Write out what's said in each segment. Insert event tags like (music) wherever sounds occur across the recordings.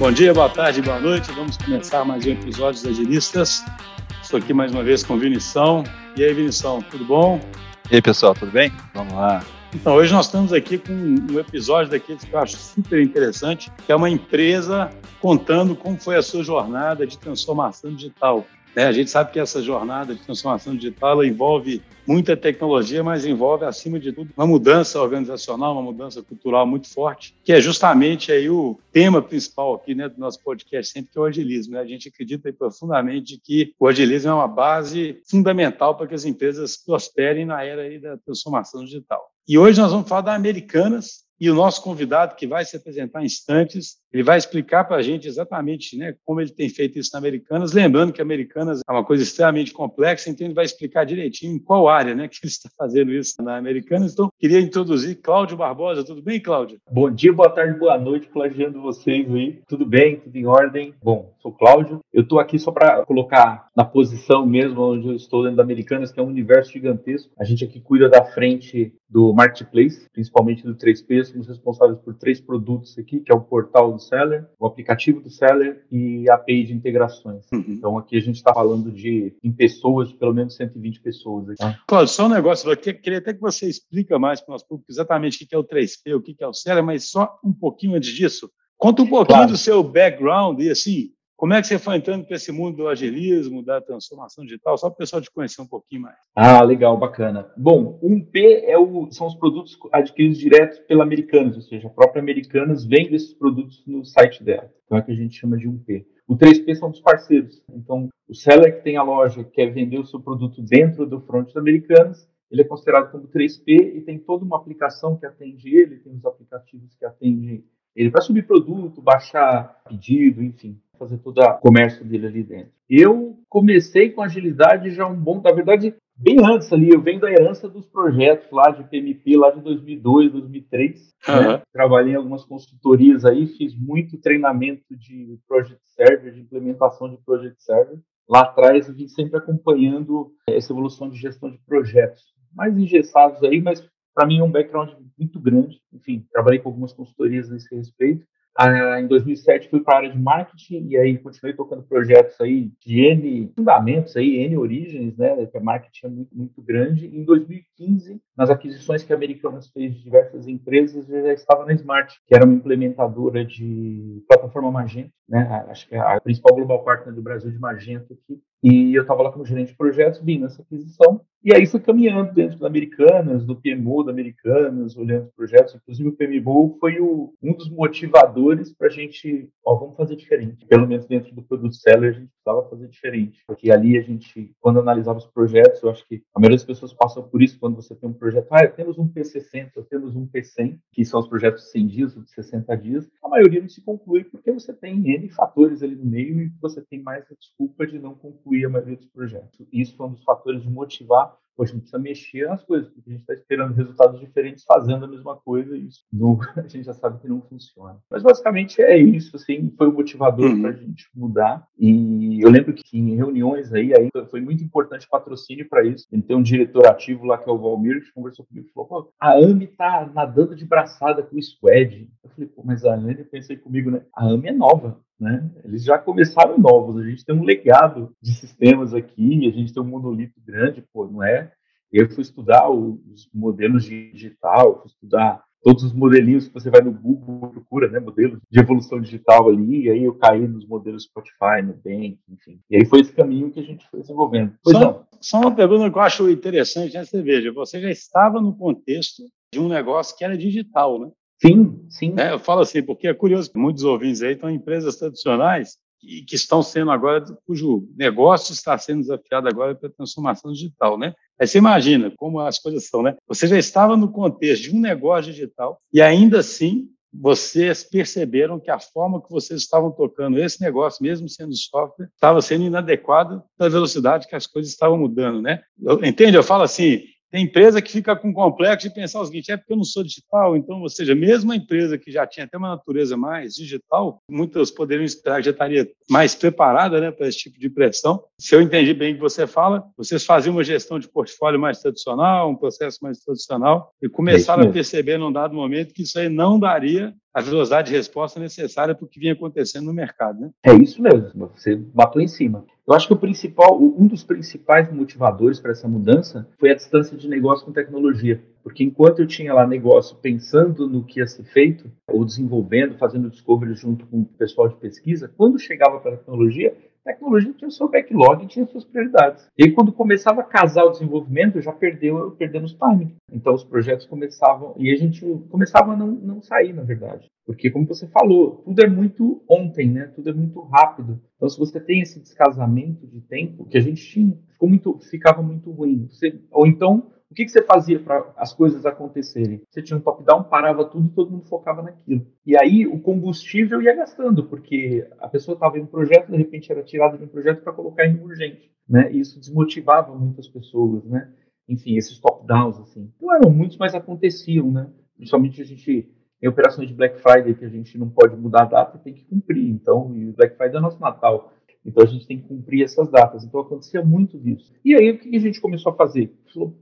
Bom dia, boa tarde, boa noite. Vamos começar mais um episódio das Agilistas. Estou aqui mais uma vez com Vinição. E aí, Vinição, tudo bom? E aí, pessoal, tudo bem? Vamos lá. Então, hoje nós estamos aqui com um episódio daqueles que eu acho super interessante, que é uma empresa contando como foi a sua jornada de transformação digital. É, a gente sabe que essa jornada de transformação digital envolve muita tecnologia, mas envolve, acima de tudo, uma mudança organizacional, uma mudança cultural muito forte, que é justamente aí o tema principal aqui né, do nosso podcast sempre, que é o agilismo. Né? A gente acredita profundamente que o agilismo é uma base fundamental para que as empresas prosperem na era aí da transformação digital. E hoje nós vamos falar da Americanas, e o nosso convidado, que vai se apresentar em instantes, ele vai explicar para a gente exatamente né, como ele tem feito isso na Americanas. Lembrando que Americanas é uma coisa extremamente complexa, então ele vai explicar direitinho em qual área né, (laughs) que ele está fazendo isso na Americanas. Então, queria introduzir Cláudio Barbosa. Tudo bem, Cláudio? Bom dia, boa tarde, boa noite, plagiando vocês aí. Tudo bem? Tudo em ordem? Bom, sou Cláudio. Eu estou aqui só para colocar na posição mesmo onde eu estou dentro da Americanas, que é um universo gigantesco. A gente aqui cuida da frente do marketplace, principalmente do 3P. Somos responsáveis por três produtos aqui, que é o portal do seller, o aplicativo do seller e a API de integrações. Uhum. Então aqui a gente está falando de em pessoas, pelo menos 120 pessoas. Aqui. Tá? Cláudio, só um negócio, eu queria até que você explica mais para o nosso público exatamente o que é o 3P, o que é o seller, mas só um pouquinho antes disso, conta um pouquinho claro. do seu background e assim, como é que você foi entrando para esse mundo do agilismo, da transformação digital? Só para o pessoal te conhecer um pouquinho mais. Ah, legal, bacana. Bom, um P é o, são os produtos adquiridos diretos pela Americanas, ou seja, a própria Americanas vende esses produtos no site dela. Então é que a gente chama de um P. O 3P são dos parceiros. Então, o seller que tem a loja, quer vender o seu produto dentro do front da Americanas, ele é considerado como 3P e tem toda uma aplicação que atende ele, tem os aplicativos que atendem ele para subir produto, baixar pedido, enfim fazer todo o comércio dele ali dentro. Eu comecei com agilidade já um bom, na verdade, bem antes ali, eu venho da herança dos projetos lá de PMP, lá de 2002, 2003. Uhum. Né? Trabalhei em algumas consultorias aí, fiz muito treinamento de Project Server, de implementação de Project Server. Lá atrás eu vim sempre acompanhando essa evolução de gestão de projetos, mais engessados aí, mas para mim é um background muito grande. Enfim, trabalhei com algumas consultorias nesse respeito. Ah, em 2007 fui para a área de marketing e aí continuei tocando projetos aí de N fundamentos aí, N origens, né? Porque a marketing é muito, muito grande. Em 2015, nas aquisições que a Americanas fez de diversas empresas, eu já estava na Smart, que era uma implementadora de plataforma Magento, né? Acho que é a principal global partner do Brasil de Magento aqui. E eu estava lá como gerente de projetos, vim nessa aquisição e aí fui caminhando dentro da Americanas, do PMO da Americanas, olhando os projetos. Inclusive o PMO foi o, um dos motivadores para a gente, ó, vamos fazer diferente. Pelo menos dentro do produto seller a gente precisava fazer diferente. Porque ali a gente, quando analisava os projetos, eu acho que a maioria das pessoas passam por isso quando você tem um projeto. Ah, temos um P60, temos um P100, que são os projetos de 100 dias ou de 60 dias. A maioria não se conclui porque você tem N fatores ali no meio e você tem mais a desculpa de não concluir a maioria dos projetos. Isso foi um dos fatores de motivar poxa, a gente precisa mexer nas coisas, porque a gente está esperando resultados diferentes fazendo a mesma coisa e isso não, (laughs) a gente já sabe que não funciona. Mas basicamente é isso, assim, foi o motivador uhum. para a gente mudar. E eu lembro que em reuniões aí, aí foi muito importante patrocínio para isso. Ele tem um diretor ativo lá que é o Valmir, que conversou comigo e falou: a AMI tá nadando de braçada com o Squad. Eu falei, pô, mas a AMI, eu pensei comigo, né? A AMI é nova. Né? Eles já começaram novos, a gente tem um legado de sistemas aqui, a gente tem um monolito grande, pô, não é? Eu fui estudar os modelos de digital, fui estudar todos os modelinhos que você vai no Google, procura, né, modelos de evolução digital ali, e aí eu caí nos modelos Spotify, Nubank, enfim. E aí foi esse caminho que a gente foi desenvolvendo. Pois só, não. Só uma pergunta que eu acho interessante, né, você veja, você já estava no contexto de um negócio que era digital, né? Sim, sim. É, eu falo assim, porque é curioso, muitos ouvintes aí estão em empresas tradicionais que, que estão sendo agora, cujo negócio está sendo desafiado agora pela transformação digital, né? Aí você imagina como as coisas são, né? Você já estava no contexto de um negócio digital e ainda assim vocês perceberam que a forma que vocês estavam tocando esse negócio, mesmo sendo software, estava sendo inadequada pela velocidade que as coisas estavam mudando, né? Entende? Eu falo assim, Tem empresa que fica com complexo de pensar o seguinte: é porque eu não sou digital, então, ou seja, mesmo a empresa que já tinha até uma natureza mais digital, muitas poderiam esperar que já estaria mais preparada né, para esse tipo de pressão. Se eu entendi bem o que você fala, vocês faziam uma gestão de portfólio mais tradicional, um processo mais tradicional, e começaram é a perceber num dado momento que isso aí não daria a velocidade de resposta necessária para o que vinha acontecendo no mercado. Né? É isso mesmo, você bateu em cima. Eu acho que o principal, um dos principais motivadores para essa mudança foi a distância de negócio com tecnologia. Porque enquanto eu tinha lá negócio pensando no que ia ser feito, ou desenvolvendo, fazendo discovery junto com o pessoal de pesquisa, quando chegava para a tecnologia, tecnologia tinha o seu backlog e tinha suas prioridades. E aí, quando começava a casar o desenvolvimento, já perdeu, perdemos timing. Então, os projetos começavam, e a gente começava a não, não sair, na verdade. Porque, como você falou, tudo é muito ontem, né? Tudo é muito rápido. Então, se você tem esse descasamento de tempo, que a gente tinha, ficou muito, ficava muito ruim. Você, ou então, o que, que você fazia para as coisas acontecerem? Você tinha um top-down, parava tudo e todo mundo focava naquilo. E aí o combustível ia gastando, porque a pessoa estava em um projeto, de repente era tirada de um projeto para colocar em urgente. Né? E isso desmotivava muitas pessoas. Né? Enfim, esses top-downs. Assim. Não eram muitos, mas aconteciam. Né? Principalmente a gente em operações de Black Friday, que a gente não pode mudar a data, tem que cumprir. Então, Black Friday é nosso Natal. Então a gente tem que cumprir essas datas. Então acontecia muito disso. E aí o que a gente começou a fazer?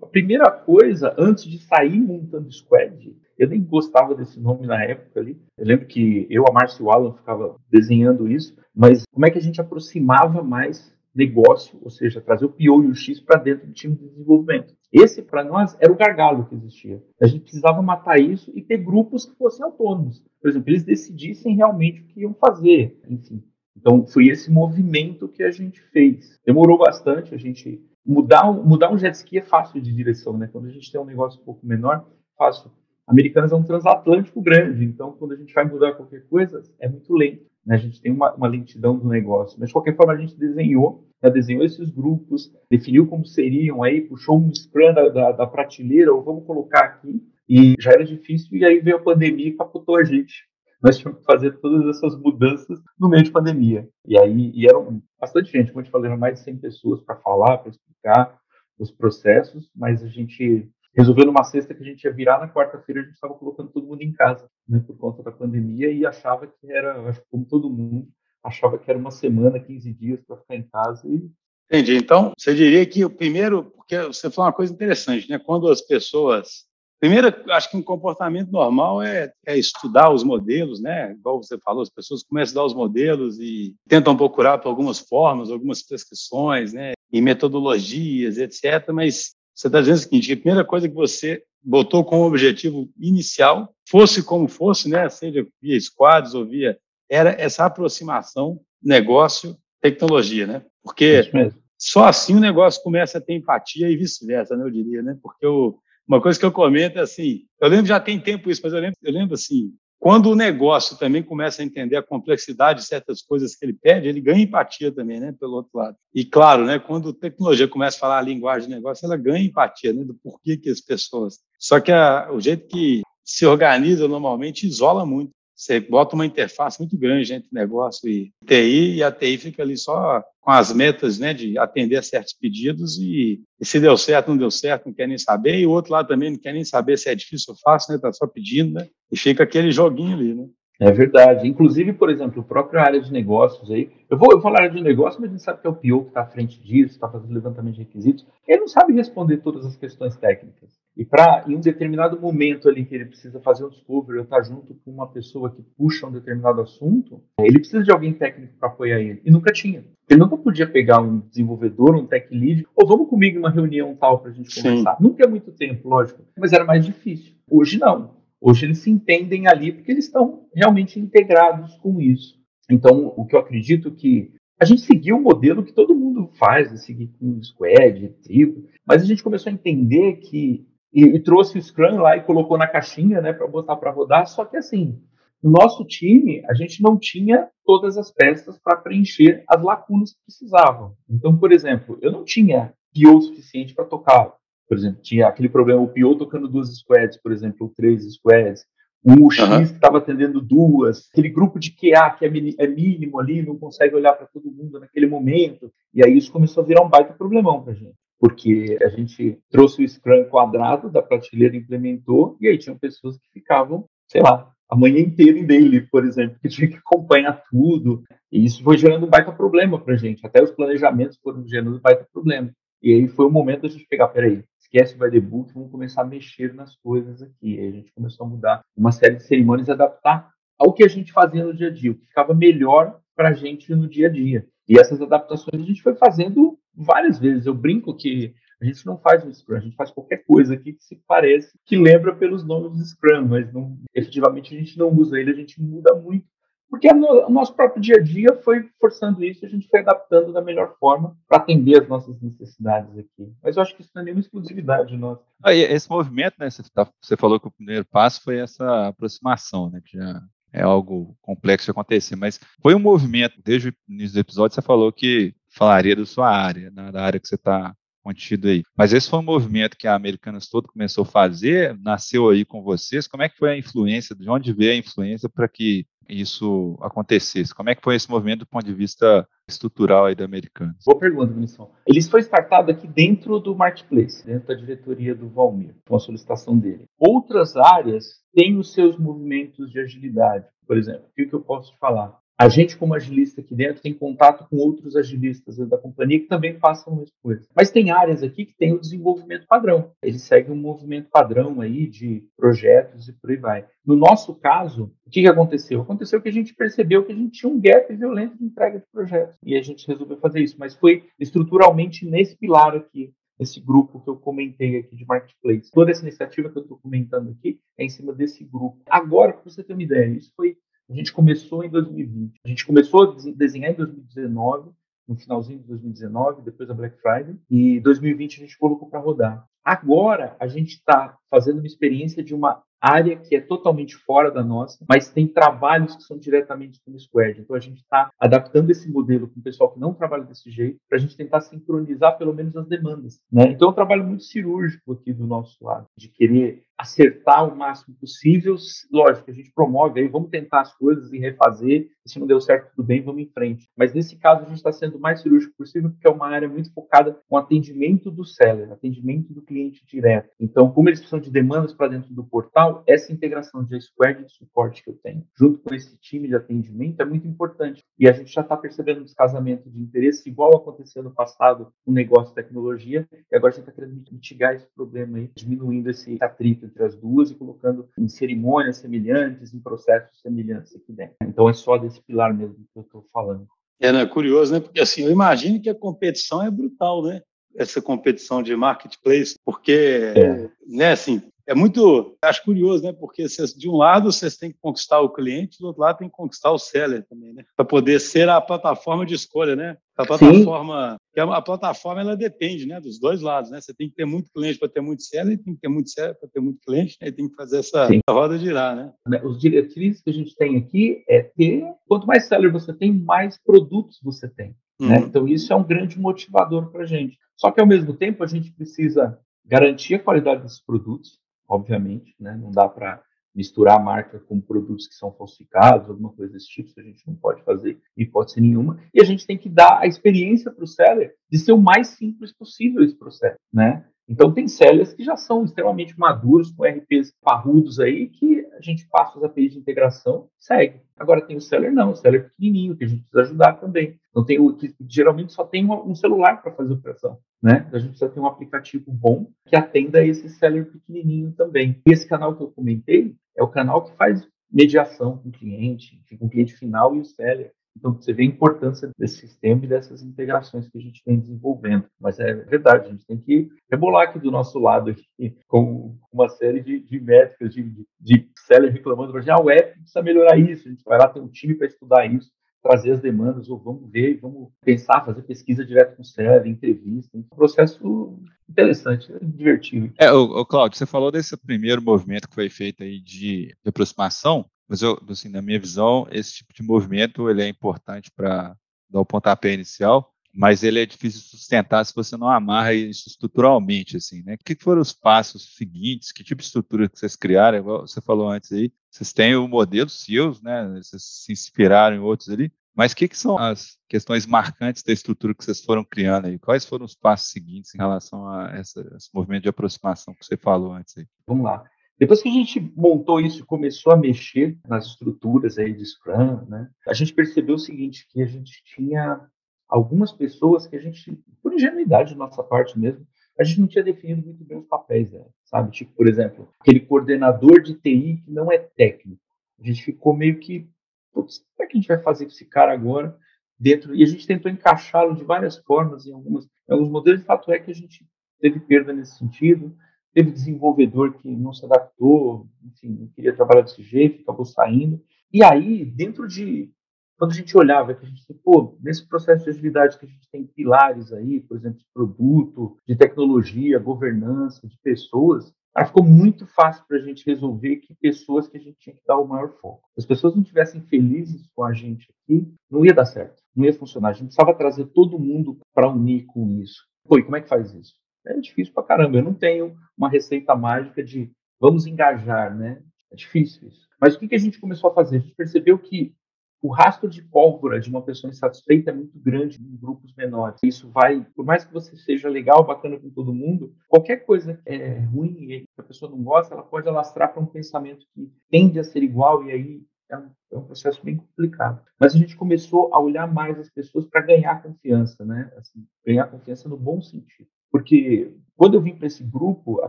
A primeira coisa, antes de sair montando squad, eu nem gostava desse nome na época ali. Eu lembro que eu, a Márcio e o Alan ficava desenhando isso, mas como é que a gente aproximava mais negócio, ou seja, trazer o PO e o X para dentro do time de desenvolvimento. Esse, para nós, era o gargalo que existia. A gente precisava matar isso e ter grupos que fossem autônomos. Por exemplo, eles decidissem realmente o que iam fazer. Enfim, então, foi esse movimento que a gente fez. Demorou bastante, a gente mudar, mudar um jet ski é fácil de direção, né? Quando a gente tem um negócio um pouco menor, fácil. Americanas é um transatlântico grande, então quando a gente vai mudar qualquer coisa, é muito lento. Né? A gente tem uma, uma, lentidão do negócio. Mas de qualquer forma, a gente desenhou, né? desenhou esses grupos, definiu como seriam aí, puxou um Scrum da, da, da prateleira, ou vamos colocar aqui, e já era difícil, e aí veio a pandemia e capotou a gente nós tínhamos que fazer todas essas mudanças no meio de pandemia. E aí e eram bastante gente, como eu te falei, eram mais de 100 pessoas para falar, para explicar os processos, mas a gente resolveu numa sexta que a gente ia virar na quarta-feira, a gente estava colocando todo mundo em casa, né, por conta da pandemia, e achava que era, como todo mundo, achava que era uma semana, 15 dias para ficar em casa e Entendi. Então, você diria que o primeiro, porque você falou uma coisa interessante, né? Quando as pessoas Primeiro, acho que um comportamento normal é, é, estudar os modelos, né? Igual você falou, as pessoas começam a estudar os modelos e tentam procurar por algumas formas, algumas prescrições, né? E metodologias, etc. Mas você está dizendo o seguinte: a primeira coisa que você botou como objetivo inicial, fosse como fosse, né? Seja via squads ou via. Era essa aproximação negócio-tecnologia, né? Porque só assim o negócio começa a ter empatia e vice-versa, né? Eu diria, né? Porque o uma coisa que eu comento é assim, eu lembro, já tem tempo isso, mas eu lembro, eu lembro assim, quando o negócio também começa a entender a complexidade de certas coisas que ele pede, ele ganha empatia também, né, pelo outro lado. E claro, né, quando a tecnologia começa a falar a linguagem do negócio, ela ganha empatia, né, do porquê que as pessoas. Só que a, o jeito que se organiza normalmente isola muito. Você bota uma interface muito grande entre negócio e TI, e a TI fica ali só com as metas né, de atender a certos pedidos, e, e, se deu certo, não deu certo, não quer nem saber, e o outro lado também não quer nem saber se é difícil ou fácil, está né, só pedindo, né, e fica aquele joguinho ali. Né? É verdade. Inclusive, por exemplo, a própria área de negócios aí. Eu vou, eu vou falar de negócio, mas a gente sabe que é o PO que está à frente disso, está fazendo levantamento de requisitos. Ele não sabe responder todas as questões técnicas. E para, em um determinado momento ali que ele precisa fazer um discovery, ou estar tá junto com uma pessoa que puxa um determinado assunto, ele precisa de alguém técnico para apoiar ele. E nunca tinha. Ele nunca podia pegar um desenvolvedor, um tech lead, ou vamos comigo em uma reunião tal para a gente conversar. Sim. Nunca é muito tempo, lógico, mas era mais difícil. Hoje não. Hoje eles se entendem ali porque eles estão realmente integrados com isso. Então, o que eu acredito que a gente seguiu o modelo que todo mundo faz, de seguir com squad, tribo, mas a gente começou a entender que e, e, trouxe o Scrum lá e colocou na caixinha, né, para botar para rodar. Só que assim, no nosso time, a gente não tinha todas as peças para preencher as lacunas que precisavam. Então, por exemplo, eu não tinha PO suficiente para tocar por exemplo, tinha aquele problema, o PO tocando duas squads, por exemplo, ou três squads, um X uhum. que estava atendendo duas, aquele grupo de QA que é, é mínimo ali, não consegue olhar para todo mundo naquele momento, e aí isso começou a virar um baita problemão para a gente. Porque a gente trouxe o Scrum quadrado da prateleira, implementou, e aí tinham pessoas que ficavam, sei lá, a manhã inteira em daily, por exemplo, (laughs) que tinha que acompanhar tudo, e isso foi gerando um baita problema para a gente, até os planejamentos foram gerando um baita problema. E aí foi o momento da gente pegar, peraí, esquece o by book, vamos começar a mexer nas coisas aqui. Aí a gente começou a mudar uma série de cerimônias e adaptar ao que a gente fazia no dia a dia, o que ficava melhor para a gente no dia a dia. E essas adaptações a gente foi fazendo várias vezes. Eu brinco que a gente não faz o Scrum, a gente faz qualquer coisa aqui que se parece, que lembra pelos nomes do Scrum, mas não, efetivamente a gente não usa ele, a gente muda muito porque o nosso próprio dia a dia foi forçando isso, a gente foi adaptando da melhor forma para atender as nossas necessidades aqui. Mas eu acho que isso não é nenhuma exclusividade nossa. Ah, esse movimento, né? Você, tá, você, falou que o primeiro passo foi essa aproximação, né? Que já é algo complexo de acontecer, mas foi um movimento, desde o início do episódio, você falou que falaria da sua área, né, da área que você está contido aí. Mas esse foi um movimento que a Americanas todo começou a fazer, nasceu aí com vocês. Como é que foi a influência, de onde veio a influência para que isso acontecesse? Como é que foi esse movimento do ponto de vista estrutural aí da Americanas? Boa pergunta, Vinícius. Ele foi startado aqui dentro do Marketplace, dentro da diretoria do Valmir, com a solicitação dele. Outras áreas têm os seus movimentos de agilidade. Por exemplo, o que eu posso te falar? A gente, como agilista aqui dentro, tem contato com outros agilistas da companhia que também façam a mesma coisa. Mas tem áreas aqui que tem o desenvolvimento padrão. Ele segue um movimento padrão aí de projetos e por aí vai. No nosso caso, o que, aconteceu? Aconteceu que a gente percebeu que a gente tinha um gap violento de entrega de projetos. E a gente resolveu fazer isso. Mas foi estruturalmente nesse pilar aqui esse grupo que eu comentei aqui de marketplace. Toda essa iniciativa que eu estou comentando aqui é em cima desse grupo. Agora, para você ter uma ideia, isso foi a gente começou em 2020. A gente começou a desenhar em 2019, no finalzinho de 2019, depois da Black Friday, e 2020 a gente colocou para rodar. Agora a gente está fazendo uma experiência de uma área que é totalmente fora da nossa, mas tem trabalhos que são diretamente com o Squared. Então a gente está adaptando esse modelo com o pessoal que não trabalha desse jeito, para a gente tentar sincronizar pelo menos as demandas. Né? Então é um trabalho muito cirúrgico aqui do nosso lado, de querer acertar o máximo possível. Lógico, a gente promove aí, vamos tentar as coisas e refazer. E se não deu certo, tudo bem, vamos em frente. Mas nesse caso, a gente está sendo o mais cirúrgico possível, porque é uma área muito focada com atendimento do seller, atendimento do cliente direto. Então, como eles precisam de demandas para dentro do portal, essa integração de squad de suporte que eu tenho, junto com esse time de atendimento, é muito importante. E a gente já está percebendo um descasamento de interesse, igual aconteceu no passado com o negócio de tecnologia, e agora a gente está querendo mitigar esse problema aí, diminuindo esse atrito entre as duas e colocando em cerimônias semelhantes, em processos semelhantes aqui dentro. Então é só desse pilar mesmo que eu estou falando. É, né? curioso, né? Porque assim, eu imagino que a competição é brutal, né? Essa competição de marketplace, porque, é. né, assim, é muito, acho curioso, né? Porque de um lado vocês têm que conquistar o cliente, do outro lado tem que conquistar o seller também, né? Para poder ser a plataforma de escolha, né? A plataforma, que a, plataforma ela depende, né? Dos dois lados, né? Você tem que ter muito cliente para ter muito seller, e tem que ter muito seller para ter muito cliente, né? E tem que fazer essa Sim. roda girar, né? né? Os diretrizes que a gente tem aqui é ter, quanto mais seller você tem, mais produtos você tem. Né? Uhum. Né? Então isso é um grande motivador para a gente. Só que ao mesmo tempo a gente precisa garantir a qualidade desses produtos, obviamente, né? Não dá para misturar a marca com produtos que são falsificados, alguma coisa desse tipo, a gente não pode fazer hipótese nenhuma. E a gente tem que dar a experiência para o seller de ser o mais simples possível esse processo, né? Então tem sellers que já são extremamente maduros, com RPs parrudos aí, que a gente passa os APIs de integração, segue. Agora tem o seller não, o seller pequenininho, que a gente precisa ajudar também. Então tem o que geralmente só tem um celular para fazer operação, né? A gente precisa ter um aplicativo bom que atenda esse seller pequenininho também. E esse canal que eu comentei é o canal que faz mediação com o cliente, com o cliente final e o seller. Então, você vê a importância desse sistema e dessas integrações que a gente vem desenvolvendo. Mas é verdade, a gente tem que rebolar aqui do nosso lado aqui, com uma série de, de métricas, de, de, de sellers reclamando, ah, o app precisa melhorar isso, a gente vai lá ter um time para estudar isso trazer as demandas, ou vamos ver, vamos pensar, fazer pesquisa direto com o seller, entrevista, um processo interessante, divertido. É, o, o você falou desse primeiro movimento que foi feito aí de aproximação, mas eu, assim, na minha visão, esse tipo de movimento ele é importante para dar o pontapé inicial, mas ele é difícil sustentar se você não amarra isso estruturalmente, assim, né? O que foram os passos seguintes? Que tipo de estrutura que vocês criaram? Igual você falou antes aí, vocês têm o modelo seus, né? Vocês se inspiraram em outros ali, Mas o que, que, são as questões marcantes da estrutura que vocês foram criando aí? Quais foram os passos seguintes em relação a essa, esse movimento de aproximação que você falou antes aí? Vamos lá. Depois que a gente montou isso começou a mexer nas estruturas aí de Scrum, né, a gente percebeu o seguinte, que a gente tinha algumas pessoas que a gente, por ingenuidade da nossa parte mesmo, a gente não tinha definido muito bem os papéis dela, sabe? Tipo, por exemplo, aquele coordenador de TI que não é técnico. A gente ficou meio que, putz, como é que a gente vai fazer com esse cara agora dentro? E a gente tentou encaixá-lo de várias formas em, algumas, em alguns modelos. O fato é que a gente teve perda nesse sentido. Teve desenvolvedor que não se adaptou, enfim, não queria trabalhar desse jeito, acabou saindo. E aí, dentro de. Quando a gente olhava, que a gente, pô, nesse processo de agilidade que a gente tem pilares aí, por exemplo, de produto, de tecnologia, governança, de pessoas, Aí ficou muito fácil para a gente resolver que pessoas que a gente tinha que dar o maior foco. Se as pessoas não estivessem felizes com a gente aqui, não ia dar certo, não ia funcionar. A gente precisava trazer todo mundo para unir com isso. Pô, e como é que faz isso? É difícil pra caramba. Eu não tenho uma receita mágica de vamos engajar, né? É difícil isso. Mas o que, que a gente começou a fazer? A gente percebeu que o rastro de pólvora de uma pessoa insatisfeita é muito grande em grupos menores. Isso vai, por mais que você seja legal, bacana com todo mundo, qualquer coisa que é ruim e que a pessoa não gosta, ela pode alastrar para um pensamento que tende a ser igual e aí é um, é um, processo bem complicado. Mas a gente começou a olhar mais as pessoas para ganhar confiança, né? Assim, ganhar confiança no bom sentido. Porque quando eu vim para esse grupo, a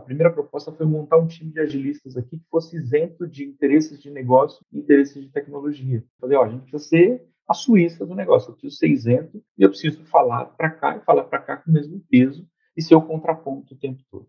primeira proposta foi montar um time de agilistas aqui que fosse isento de interesses de negócio e interesses de tecnologia. Falei, ó, a gente precisa ser a Suíça do negócio, eu preciso ser isento e eu preciso falar para cá e falar para cá com o mesmo peso e ser o contraponto o tempo todo.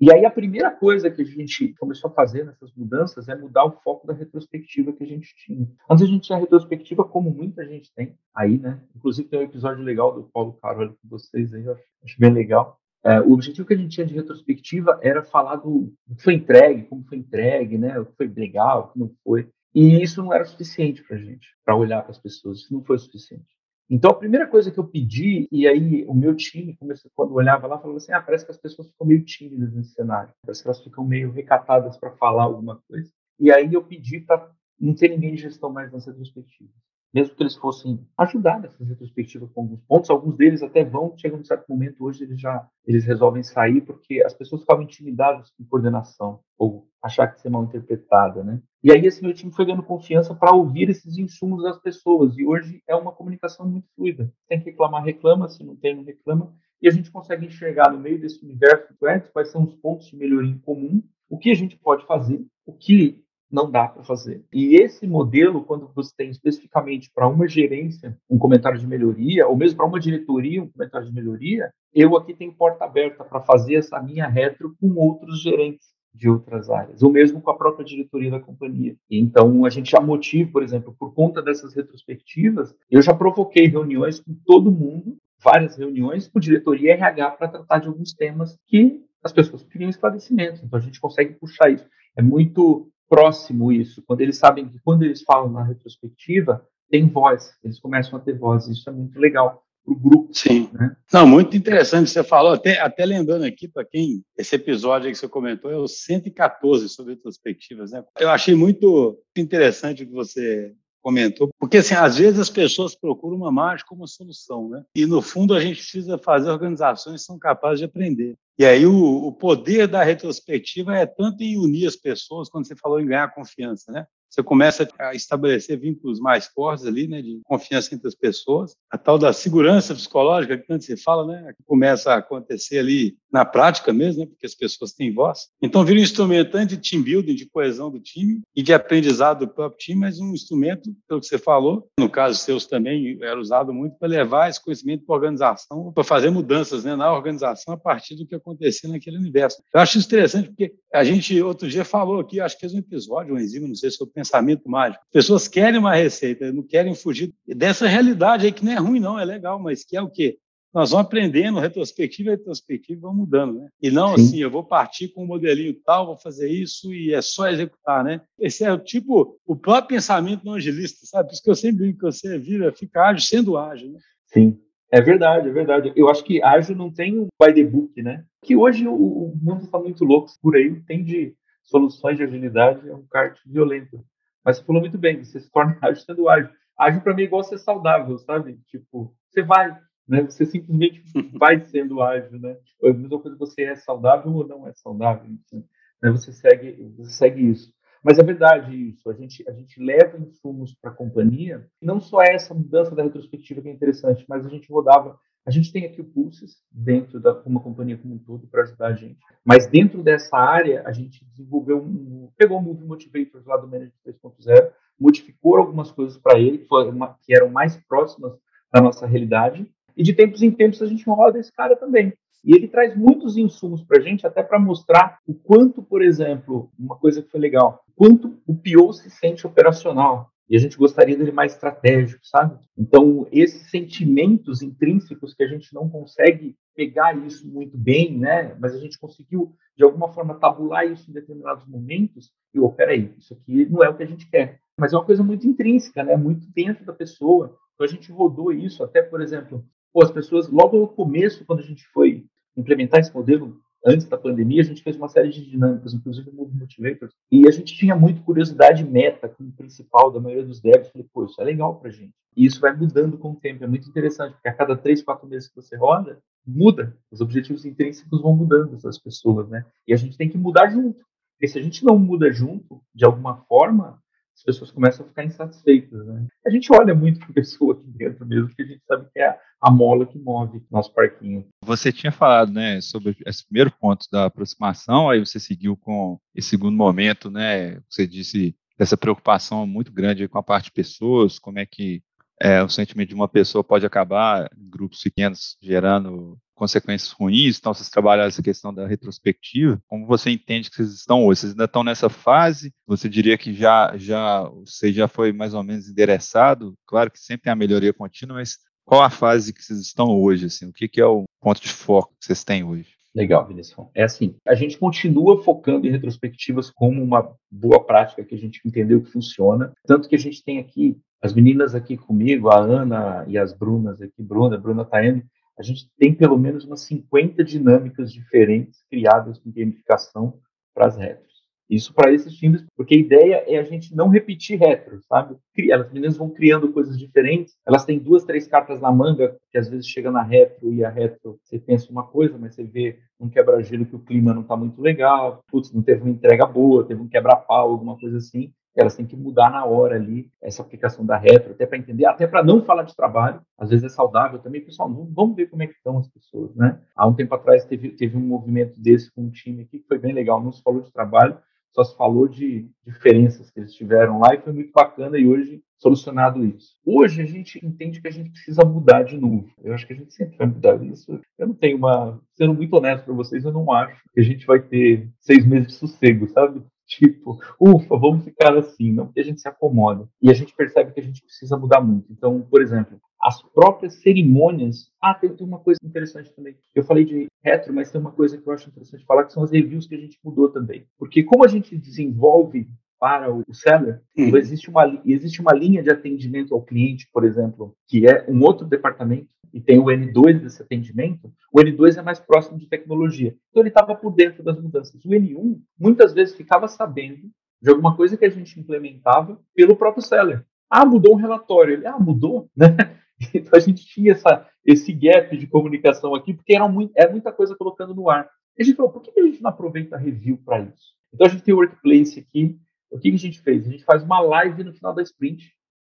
E aí a primeira coisa que a gente começou a fazer nessas mudanças é mudar o foco da retrospectiva que a gente tinha. Antes a gente tinha retrospectiva como muita gente tem aí, né? Inclusive tem um episódio legal do Paulo Carvalho com vocês aí, eu acho bem legal. É, o objetivo que a gente tinha de retrospectiva era falar do, do que foi entregue, como foi entregue, né? O que foi legal, o que não foi. E isso não era suficiente para a gente, para olhar para as pessoas. Isso não foi suficiente. Então, a primeira coisa que eu pedi, e aí o meu time, começou, quando olhava lá, falava assim: ah, parece que as pessoas ficam meio tímidas nesse cenário, parece que elas ficam meio recatadas para falar alguma coisa. E aí eu pedi para não ter ninguém de gestão mais nas retrospectivas mesmo que eles fossem ajudar nessas retrospectivas com alguns pontos, alguns deles até vão, chega um certo momento, hoje eles já eles resolvem sair porque as pessoas ficavam intimidadas com coordenação ou achar que ser mal interpretada, né? E aí esse meu time foi ganhando confiança para ouvir esses insumos das pessoas e hoje é uma comunicação muito fluida. Tem que reclamar, reclama, se não tem, não reclama. E a gente consegue enxergar no meio desse universo quais são os pontos de melhoria em comum, o que a gente pode fazer, o que não dá para fazer. E esse modelo, quando você tem especificamente para uma gerência um comentário de melhoria, ou mesmo para uma diretoria um comentário de melhoria, eu aqui tenho porta aberta para fazer essa minha retro com outros gerentes de outras áreas, ou mesmo com a própria diretoria da companhia. Então, a gente já motiva, por exemplo, por conta dessas retrospectivas, eu já provoquei reuniões com todo mundo, várias reuniões com diretoria RH para tratar de alguns temas que as pessoas queriam esclarecimento. Então, a gente consegue puxar isso. É muito próximo isso, quando eles sabem que quando eles falam na retrospectiva, tem voz, eles começam a ter voz, isso é muito legal para o grupo. Sim. Né? Não, muito interessante, você falou, até, até lembrando aqui, para quem, esse episódio que você comentou é o 114 sobre retrospectivas, né? Eu achei muito interessante o que você comentou, porque assim, às vezes as pessoas procuram uma mágica como solução, né? E no fundo a gente precisa fazer organizações que são capazes de aprender. E aí o, o poder da retrospectiva é tanto em unir as pessoas, quando você falou em ganhar confiança, né? Você começa a estabelecer vínculos mais fortes ali, né, de confiança entre as pessoas. A tal da segurança psicológica, que tanto se fala, né, começa a acontecer ali na prática mesmo, né, porque as pessoas têm voz. Então, vira um instrumento tanto de team building, de coesão do time e de aprendizado do próprio time, mas um instrumento, pelo que você falou, no caso seus também, era usado muito para levar esse conhecimento para a organização, para fazer mudanças né, na organização a partir do que acontecia naquele universo. Eu acho isso interessante porque a gente, outro dia, falou aqui, acho que fez um episódio, um enzima, não sei se eu pensamento mágico. Pessoas querem uma receita, não querem fugir dessa realidade aí, que não é ruim, não, é legal, mas que é o quê? Nós vamos aprendendo, retrospectiva e retrospectiva, vamos mudando, né? E não Sim. assim, eu vou partir com um modelinho tal, vou fazer isso e é só executar, né? Esse é o tipo, o próprio pensamento não agilista, sabe? Por isso que eu sempre digo que você vira, fica ágil sendo ágil, né? Sim, é verdade, é verdade. Eu acho que ágil não tem um by the book, né? Que hoje o, o mundo está muito louco por aí, tem de soluções de agilidade, é um kart violento. Mas você falou muito bem, você se torna (laughs) ágil sendo ágil. ágil para mim é igual ser saudável, sabe? Tipo, você vai, né? Você simplesmente (laughs) vai sendo ágil, né? É a mesma coisa, você é saudável ou não é saudável, enfim, né? Você segue, você segue isso. Mas é verdade isso, a gente, a gente leva insumos para a companhia, não só essa mudança da retrospectiva que é interessante, mas a gente rodava, a gente tem aqui o Pulses dentro da uma companhia como um todo para ajudar a gente, mas dentro dessa área a gente desenvolveu um, pegou o Move Motivators lá do Manager 3.0, modificou algumas coisas para ele que, uma, que eram mais próximas da nossa realidade, e de tempos em tempos a gente roda esse cara também. E ele traz muitos insumos para a gente, até para mostrar o quanto, por exemplo, uma coisa que foi legal, quanto o PO se sente operacional. E a gente gostaria dele mais estratégico, sabe? Então, esses sentimentos intrínsecos que a gente não consegue pegar isso muito bem, né? Mas a gente conseguiu, de alguma forma, tabular isso em determinados momentos. E, oh, peraí, isso aqui não é o que a gente quer. Mas é uma coisa muito intrínseca, né? Muito dentro da pessoa. Então, a gente rodou isso até, por exemplo, pô, as pessoas, logo no começo, quando a gente foi implementar esse modelo, antes da pandemia, a gente fez uma série de dinâmicas, inclusive o Move Motivators, e a gente tinha muito curiosidade meta como principal da maioria dos devs. Falei, pô, isso é legal pra gente. E isso vai mudando com o tempo, é muito interessante, porque a cada três, quatro meses que você roda, muda. Os objetivos intrínsecos vão mudando das pessoas, né? E a gente tem que mudar junto. Porque se a gente não muda junto, de alguma forma, as pessoas começam a ficar insatisfeitas. Né? A gente olha muito para a pessoa aqui dentro mesmo, porque a gente sabe que é a mola que move nosso parquinho. Você tinha falado né, sobre esse primeiro ponto da aproximação, aí você seguiu com esse segundo momento, né? Você disse essa preocupação muito grande com a parte de pessoas, como é que é, o sentimento de uma pessoa pode acabar em grupos pequenos gerando consequências ruins, então vocês trabalharam essa questão da retrospectiva, como você entende que vocês estão hoje? Vocês ainda estão nessa fase? Você diria que já, já, você já foi mais ou menos endereçado? Claro que sempre tem a melhoria contínua, mas qual a fase que vocês estão hoje? Assim? O que, que é o ponto de foco que vocês têm hoje? Legal, Vinícius. É assim, a gente continua focando em retrospectivas como uma boa prática que a gente entendeu que funciona, tanto que a gente tem aqui as meninas aqui comigo, a Ana e as Brunas aqui, Bruna, Bruna Taene, a gente tem pelo menos umas 50 dinâmicas diferentes criadas com gamificação para as retros. Isso para esses times, porque a ideia é a gente não repetir retros, sabe? As meninas vão criando coisas diferentes, elas têm duas, três cartas na manga, que às vezes chega na retro e a retro você pensa uma coisa, mas você vê um quebra-gelo que o clima não está muito legal, putz, não teve uma entrega boa, teve um quebra-pau, alguma coisa assim elas têm que mudar na hora ali essa aplicação da retro, até para entender, até para não falar de trabalho. Às vezes é saudável também, pessoal. Vamos ver como é que estão as pessoas, né? Há um tempo atrás teve, teve um movimento desse com um time aqui que foi bem legal. Não se falou de trabalho, só se falou de diferenças que eles tiveram lá e foi muito bacana. E hoje solucionado isso. Hoje a gente entende que a gente precisa mudar de novo. Eu acho que a gente sempre vai mudar isso. Eu não tenho uma, sendo muito honesto para vocês, eu não acho que a gente vai ter seis meses de sossego, sabe? Tipo, ufa, vamos ficar assim, não porque a gente se acomoda. E a gente percebe que a gente precisa mudar muito. Então, por exemplo, as próprias cerimônias. Ah, tem, tem, uma coisa interessante também. Eu falei de retro, mas tem uma coisa que eu acho interessante falar, que são as reviews que a gente mudou também. Porque como a gente desenvolve para o seller, hum. existe, uma, existe uma linha de atendimento ao cliente, por exemplo, que é um outro departamento, e tem o N2 desse atendimento, o N2 é mais próximo de tecnologia. Então ele estava por dentro das mudanças. O N1 muitas vezes ficava sabendo de alguma coisa que a gente implementava pelo próprio seller. Ah, mudou um relatório. Ele, ah, mudou? (laughs) Né? Então a gente tinha essa, esse gap de comunicação aqui, porque era, muito, era muita coisa colocando no ar. E a gente falou, por que a gente não aproveita a review para isso? Então a gente tem o Workplace aqui. O que a gente fez? A gente faz uma live no final da sprint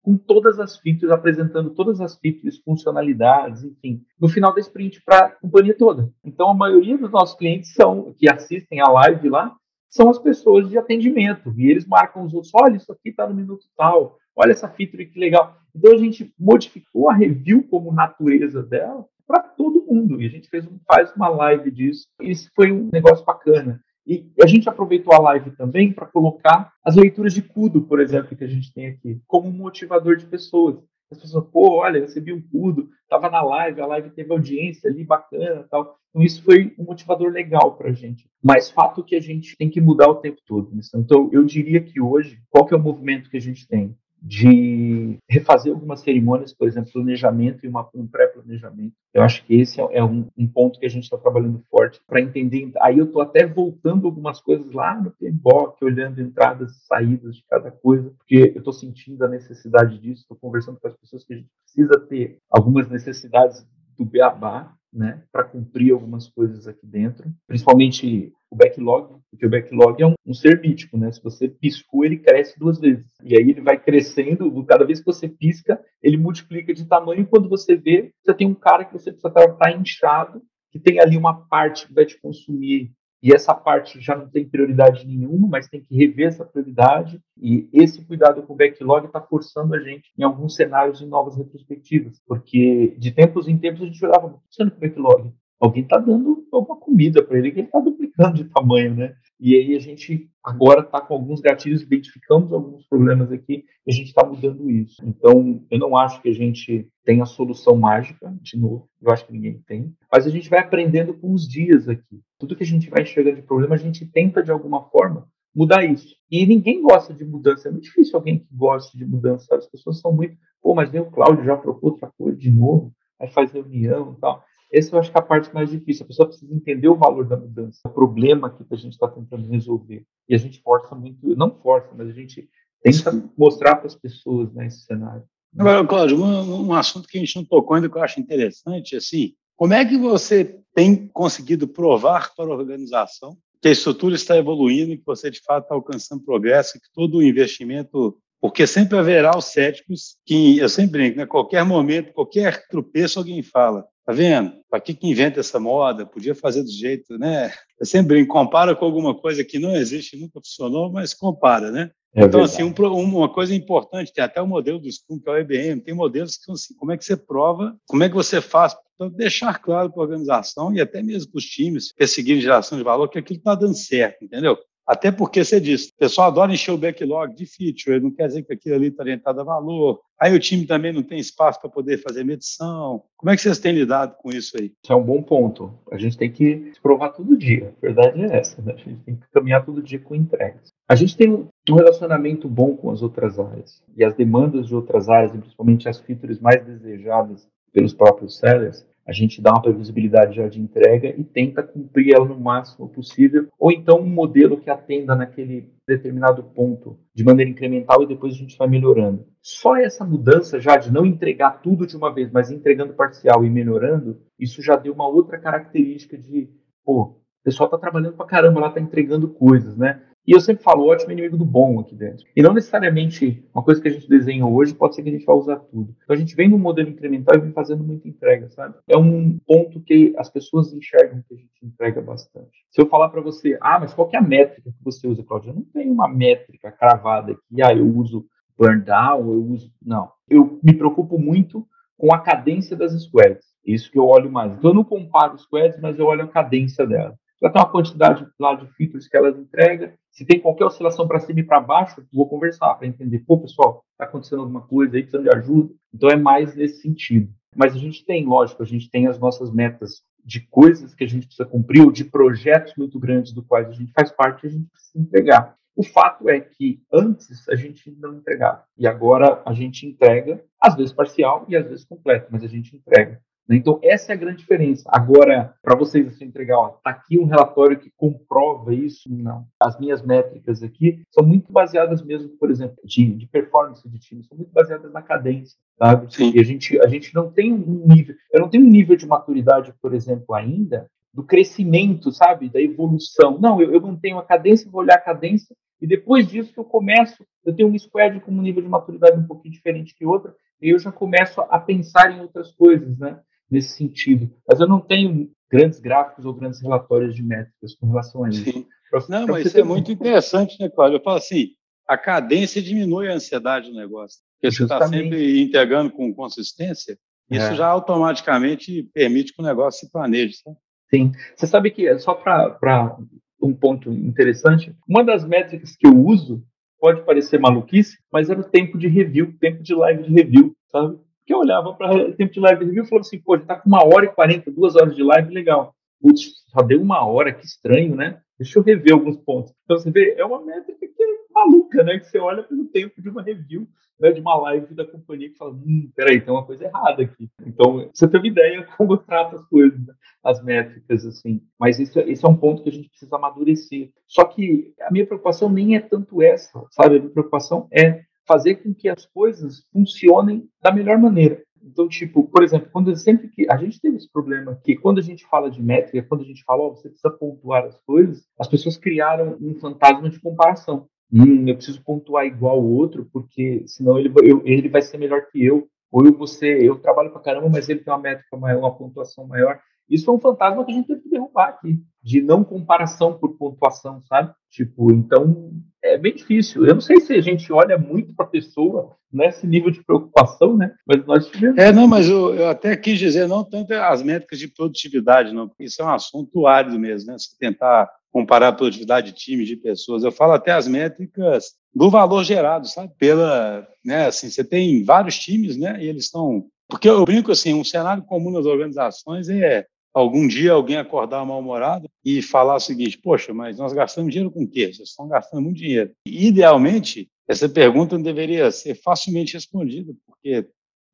com todas as features, apresentando todas as features, funcionalidades, enfim, no final da sprint para a companhia toda. Então, a maioria dos nossos clientes são que assistem a live lá são as pessoas de atendimento e eles marcam os outros. Olha, isso aqui está no minuto tal. Olha essa feature que legal. Então, a gente modificou a review como natureza dela para todo mundo e a gente fez um, faz uma live disso. Isso foi um negócio bacana. E a gente aproveitou a live também para colocar as leituras de CUDO, por exemplo, que a gente tem aqui, como um motivador de pessoas. As pessoas, pô, olha, recebi um CUDO, estava na live, a live teve audiência ali bacana tal. Então, isso foi um motivador legal para a gente. Mas fato que a gente tem que mudar o tempo todo. Né? Então, eu diria que hoje, qual que é o movimento que a gente tem? De refazer algumas cerimônias, por exemplo, planejamento e uma, um pré-planejamento. Eu acho que esse é, é um, um, ponto que a gente está trabalhando forte para entender. Aí eu estou até voltando algumas coisas lá no PMBOK, olhando entradas e saídas de cada coisa, porque eu estou sentindo a necessidade disso, estou conversando com as pessoas que a gente precisa ter algumas necessidades do beabá, né, para cumprir algumas coisas aqui dentro, principalmente o backlog, porque o backlog é um, um, ser mítico, né? Se você piscou, ele cresce duas vezes. E aí ele vai crescendo, cada vez que você pisca, ele multiplica de tamanho. Quando você vê, você tem um cara que você precisa estar inchado, que tem ali uma parte que vai te consumir e essa parte já não tem prioridade nenhuma, mas tem que rever essa prioridade. E esse cuidado com o backlog está forçando a gente em alguns cenários de novas retrospectivas, porque de tempos em tempos a gente olhava, o que está com o backlog? Alguém está dando alguma comida para ele, que ele está duplicando de tamanho, né? E aí a gente agora está com alguns gatilhos, identificamos alguns problemas aqui e a gente está mudando isso. Então, eu não acho que a gente tenha a solução mágica, de novo, eu acho que ninguém tem, mas a gente vai aprendendo com os dias aqui. Tudo que a gente vai enxergando de problema, a gente tenta de alguma forma mudar isso. E ninguém gosta de mudança, é muito difícil alguém que goste de mudança, sabe? As pessoas são muito, pô, mas nem o Cláudio já propôs outra coisa de novo, aí faz reunião e tal. Essa eu acho que é a parte mais difícil. A pessoa precisa entender o valor da mudança, o problema que a gente está tentando resolver. E a gente força muito, não força, mas a gente tenta mostrar para as pessoas né, esse cenário. Agora, Cláudio, um, um, assunto que a gente não tocou ainda que eu acho interessante, assim, como é que você tem conseguido provar para a organização que a estrutura está evoluindo, que você de fato está alcançando progresso, que todo o investimento porque sempre haverá os céticos que, eu sempre brinco, né? qualquer momento, qualquer tropeço, alguém fala, Tá vendo? Para que, que inventa essa moda? Podia fazer do jeito, né? Eu sempre brinco, compara com alguma coisa que não existe, nunca funcionou, mas compara, né? É então, assim, um, uma coisa importante, tem até o modelo do Scrum, que é o IBM, tem modelos que são assim, como é que você prova, como é que você faz para deixar claro para a organização e até mesmo para os times perseguirem geração de valor que aquilo está dando certo, entendeu? Até porque você disse, o pessoal adora encher o backlog de feature, não quer dizer que aquilo ali está orientado a valor. Aí o time também não tem espaço para poder fazer medição. Como é que vocês têm lidado com isso aí? Isso é um bom ponto. A gente tem que se provar todo dia. A verdade é essa, né? A gente tem que caminhar todo dia com entregas. A gente tem um relacionamento bom com as outras áreas. E as demandas de outras áreas, principalmente as features mais desejadas pelos próprios sellers, a gente dá uma previsibilidade já de entrega e tenta cumprir ela no máximo possível, ou então um modelo que atenda naquele determinado ponto de maneira incremental e depois a gente vai melhorando. Só essa mudança já de não entregar tudo de uma vez, mas entregando parcial e melhorando, isso já deu uma outra característica de, pô, o pessoal está trabalhando para caramba, lá está entregando coisas, né? E eu sempre falo, ótimo inimigo do bom aqui dentro. E não necessariamente uma coisa que a gente desenhou hoje pode ser que a gente vá usar tudo. Então a gente vem no modelo incremental e vem fazendo muita entrega, sabe? É um ponto que as pessoas enxergam que a gente entrega bastante. Se eu falar para você, ah, mas qual é a métrica que você usa, Cláudio? Eu não tenho uma métrica cravada aqui, ah, eu uso burn down, eu uso. Não. Eu me preocupo muito com a cadência das squads. Isso que eu olho mais. Então eu não comparo squads, mas eu olho a cadência dela ela tem uma quantidade lá de features que elas entregam. Se tem qualquer oscilação para cima e para baixo, vou conversar para entender. Pô, pessoal, está acontecendo alguma coisa aí, precisando de ajuda. Então é mais nesse sentido. Mas a gente tem, lógico, a gente tem as nossas metas de coisas que a gente precisa cumprir ou de projetos muito grandes do quais a gente faz parte e a gente precisa entregar. O fato é que antes a gente não entregava e agora a gente entrega, às vezes parcial e às vezes completo, mas a gente entrega. Né? Então, essa é a grande diferença. Agora, para vocês assim, entregar, ó, tá aqui um relatório que comprova isso? Não. As minhas métricas aqui são muito baseadas mesmo, por exemplo, de, de performance de time, são muito baseadas na cadência, sabe? Sim. E a gente, a gente não tem um nível, eu não tenho um nível de maturidade, por exemplo, ainda, do crescimento, sabe? Da evolução. Não, eu, eu mantenho a cadência, vou olhar a cadência, e depois disso que eu começo, eu tenho um squad com um nível de maturidade um pouquinho diferente que outra, e eu já começo a pensar em outras coisas, né? Nesse sentido. Mas eu não tenho grandes gráficos ou grandes relatórios de métricas com relação a isso. Sim. Pra, não, pra mas isso é muito interessante, né, Cláudio? Eu falo assim, a cadência diminui a ansiedade do negócio. Porque você está sempre integrando com consistência, isso é. já automaticamente permite que o negócio se planeje. Sabe? Sim. Você sabe que, só para um ponto interessante, uma das métricas que eu uso pode parecer maluquice, mas era o tempo de review, tempo de live de review, sabe? Que eu olhava para o tempo de live review e falava assim, pô, ele tá com uma hora e quarenta, duas horas de live, legal. Putz, só deu uma hora, que estranho, né? Deixa eu rever alguns pontos. Então você vê, é uma métrica que maluca, né? Que você olha pelo tempo de uma review, né, de uma live da companhia que fala, hum, peraí, tem uma coisa errada aqui. Então, você tem uma ideia (laughs) como trata as coisas, né? as métricas, assim. Mas isso, esse é um ponto que a gente precisa amadurecer. Só que a minha preocupação nem é tanto essa, sabe? A minha preocupação é fazer com que as coisas funcionem da melhor maneira. Então, tipo, por exemplo, quando sempre que a gente teve esse problema que quando a gente fala de métrica, quando a gente fala, oh, você precisa pontuar as coisas, as pessoas criaram um fantasma de comparação. Hum, eu preciso pontuar igual o outro, porque senão ele, eu, ele vai ser melhor que eu. Ou eu, você, eu trabalho pra caramba, mas ele tem uma métrica maior, uma pontuação maior. Isso é um fantasma que a gente teve que derrubar aqui, de não comparação por pontuação, sabe? Tipo, então é bem difícil. Eu não sei se a gente olha muito para a pessoa nesse nível de preocupação, né? Mas nós tivemos. É, não, mas eu, eu, até quis dizer, não tanto as métricas de produtividade, não, porque isso é um assunto árido mesmo, né? Se tentar comparar a produtividade de times, de pessoas. Eu falo até as métricas do valor gerado, sabe? Pela, né, assim, você tem vários times, né? E eles estão porque eu brinco assim, um cenário comum nas organizações é algum dia alguém acordar mal-humorado e falar o seguinte: Poxa, mas nós gastamos dinheiro com o quê? Vocês estão gastando muito dinheiro. idealmente, essa pergunta deveria ser facilmente respondida, porque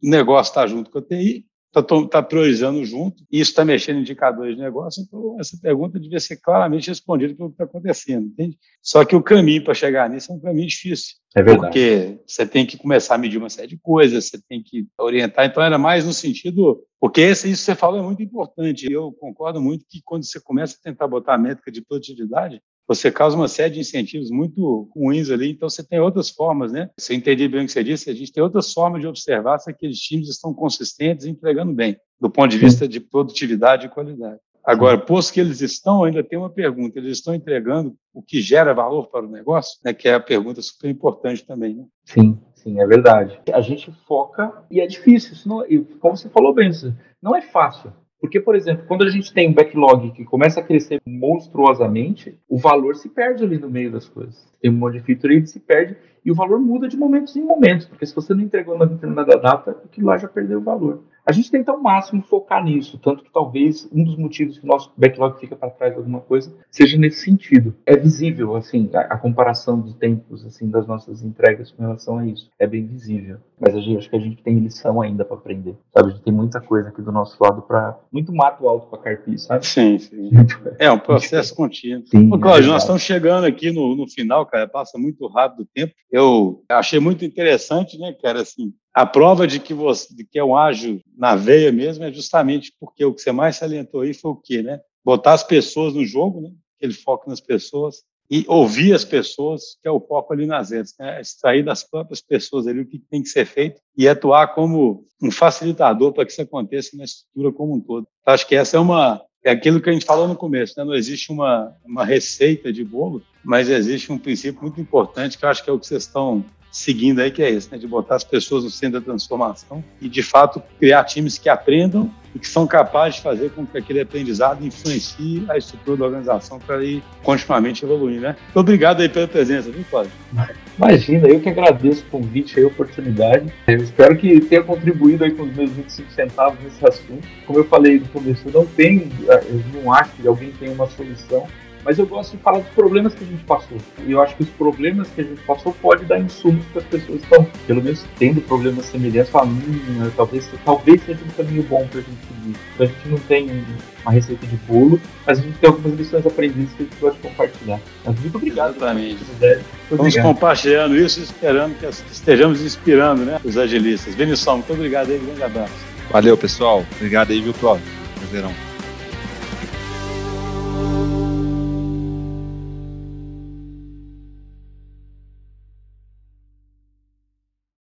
o negócio está junto com a TI, está tá priorizando junto, e isso está mexendo em indicadores de negócio, então essa pergunta devia ser claramente respondida pelo que está acontecendo, entende? Só que o caminho para chegar nisso é um caminho difícil. É verdade. Porque você tem que começar a medir uma série de coisas, você tem que orientar, então era mais no sentido, porque esse, isso que você falou é muito importante, eu concordo muito que quando você começa a tentar botar a métrica de produtividade, você causa uma série de incentivos muito ruins ali, então você tem outras formas, né? Se eu entendi bem o que você disse, a gente tem outras formas de observar se aqueles times estão consistentes e entregando bem, do ponto de vista de produtividade e qualidade. Agora, posto que eles estão, ainda tem uma pergunta: eles estão entregando o que gera valor para o negócio? Né, que é a pergunta super importante também. Né? Sim, sim, é verdade. A gente foca e é difícil, senão, como você falou bem, não é fácil. Porque, por exemplo, quando a gente tem um backlog que começa a crescer monstruosamente, o valor se perde ali no meio das coisas. Tem um monte de feature e se perde, e o valor muda de momentos em momentos, porque se você não entregou na determinada data, aquilo lá já perdeu o valor. A gente tenta ao máximo focar nisso, tanto que talvez um dos motivos que o nosso backlog fica para trás de alguma coisa seja nesse sentido. É visível, assim, a, a comparação dos tempos, assim, das nossas entregas com relação a isso. É bem visível. Mas gente, acho que a gente tem lição ainda para aprender, sabe? A gente tem muita coisa aqui do nosso lado para muito mato alto para carpir, sabe? Sim, sim. (laughs) É um processo contínuo. Sim, Ô, Cláudio, é nós estamos chegando aqui no, no final, cara, passa muito rápido o tempo. Eu achei muito interessante, né, cara, assim, a prova de que você de que é um ágil na veia mesmo é justamente porque o que você mais salientou aí foi o quê, né? Botar as pessoas no jogo, né? Aquele foco nas pessoas e ouvir as pessoas, que é o foco ali nas redes, né? Extrair das próprias pessoas ali o que tem que ser feito e atuar como um facilitador para que isso aconteça na estrutura como um todo. Então, acho que essa é uma é aquilo que a gente falou no começo, né? Não existe uma, uma receita de bolo, mas existe um princípio muito importante que eu acho que é o que vocês estão seguindo aí, que é esse, né, de botar as pessoas no centro da transformação e, de fato, criar times que aprendam e que são capazes de fazer com que aquele aprendizado influencie a estrutura da organização para ir continuamente evoluindo, né? Obrigado aí pela presença, viu, Cláudio? Imagina, eu que agradeço o convite e a oportunidade. Eu espero que tenha contribuído aí com os meus 25 centavos nesse assunto. Como eu falei no começo, eu não tenho, eu não acho que alguém tem uma solução mas eu gosto de falar dos problemas que a gente passou. E eu acho que os problemas que a gente passou pode dar insumos para as pessoas que estão, pelo menos, tendo problemas semelhantes, falar, hum, talvez, talvez seja um caminho bom para a gente seguir. Então a gente não tem uma receita de bolo, mas a gente tem algumas lições aprendidas que a gente pode compartilhar. Mas muito obrigado. Exatamente. Vamos obrigado. compartilhando isso, esperando que estejamos inspirando né, os agilistas. Benção, muito obrigado aí, grande abraço. Valeu, pessoal. Obrigado aí, viu, Cláudio? Prazerão.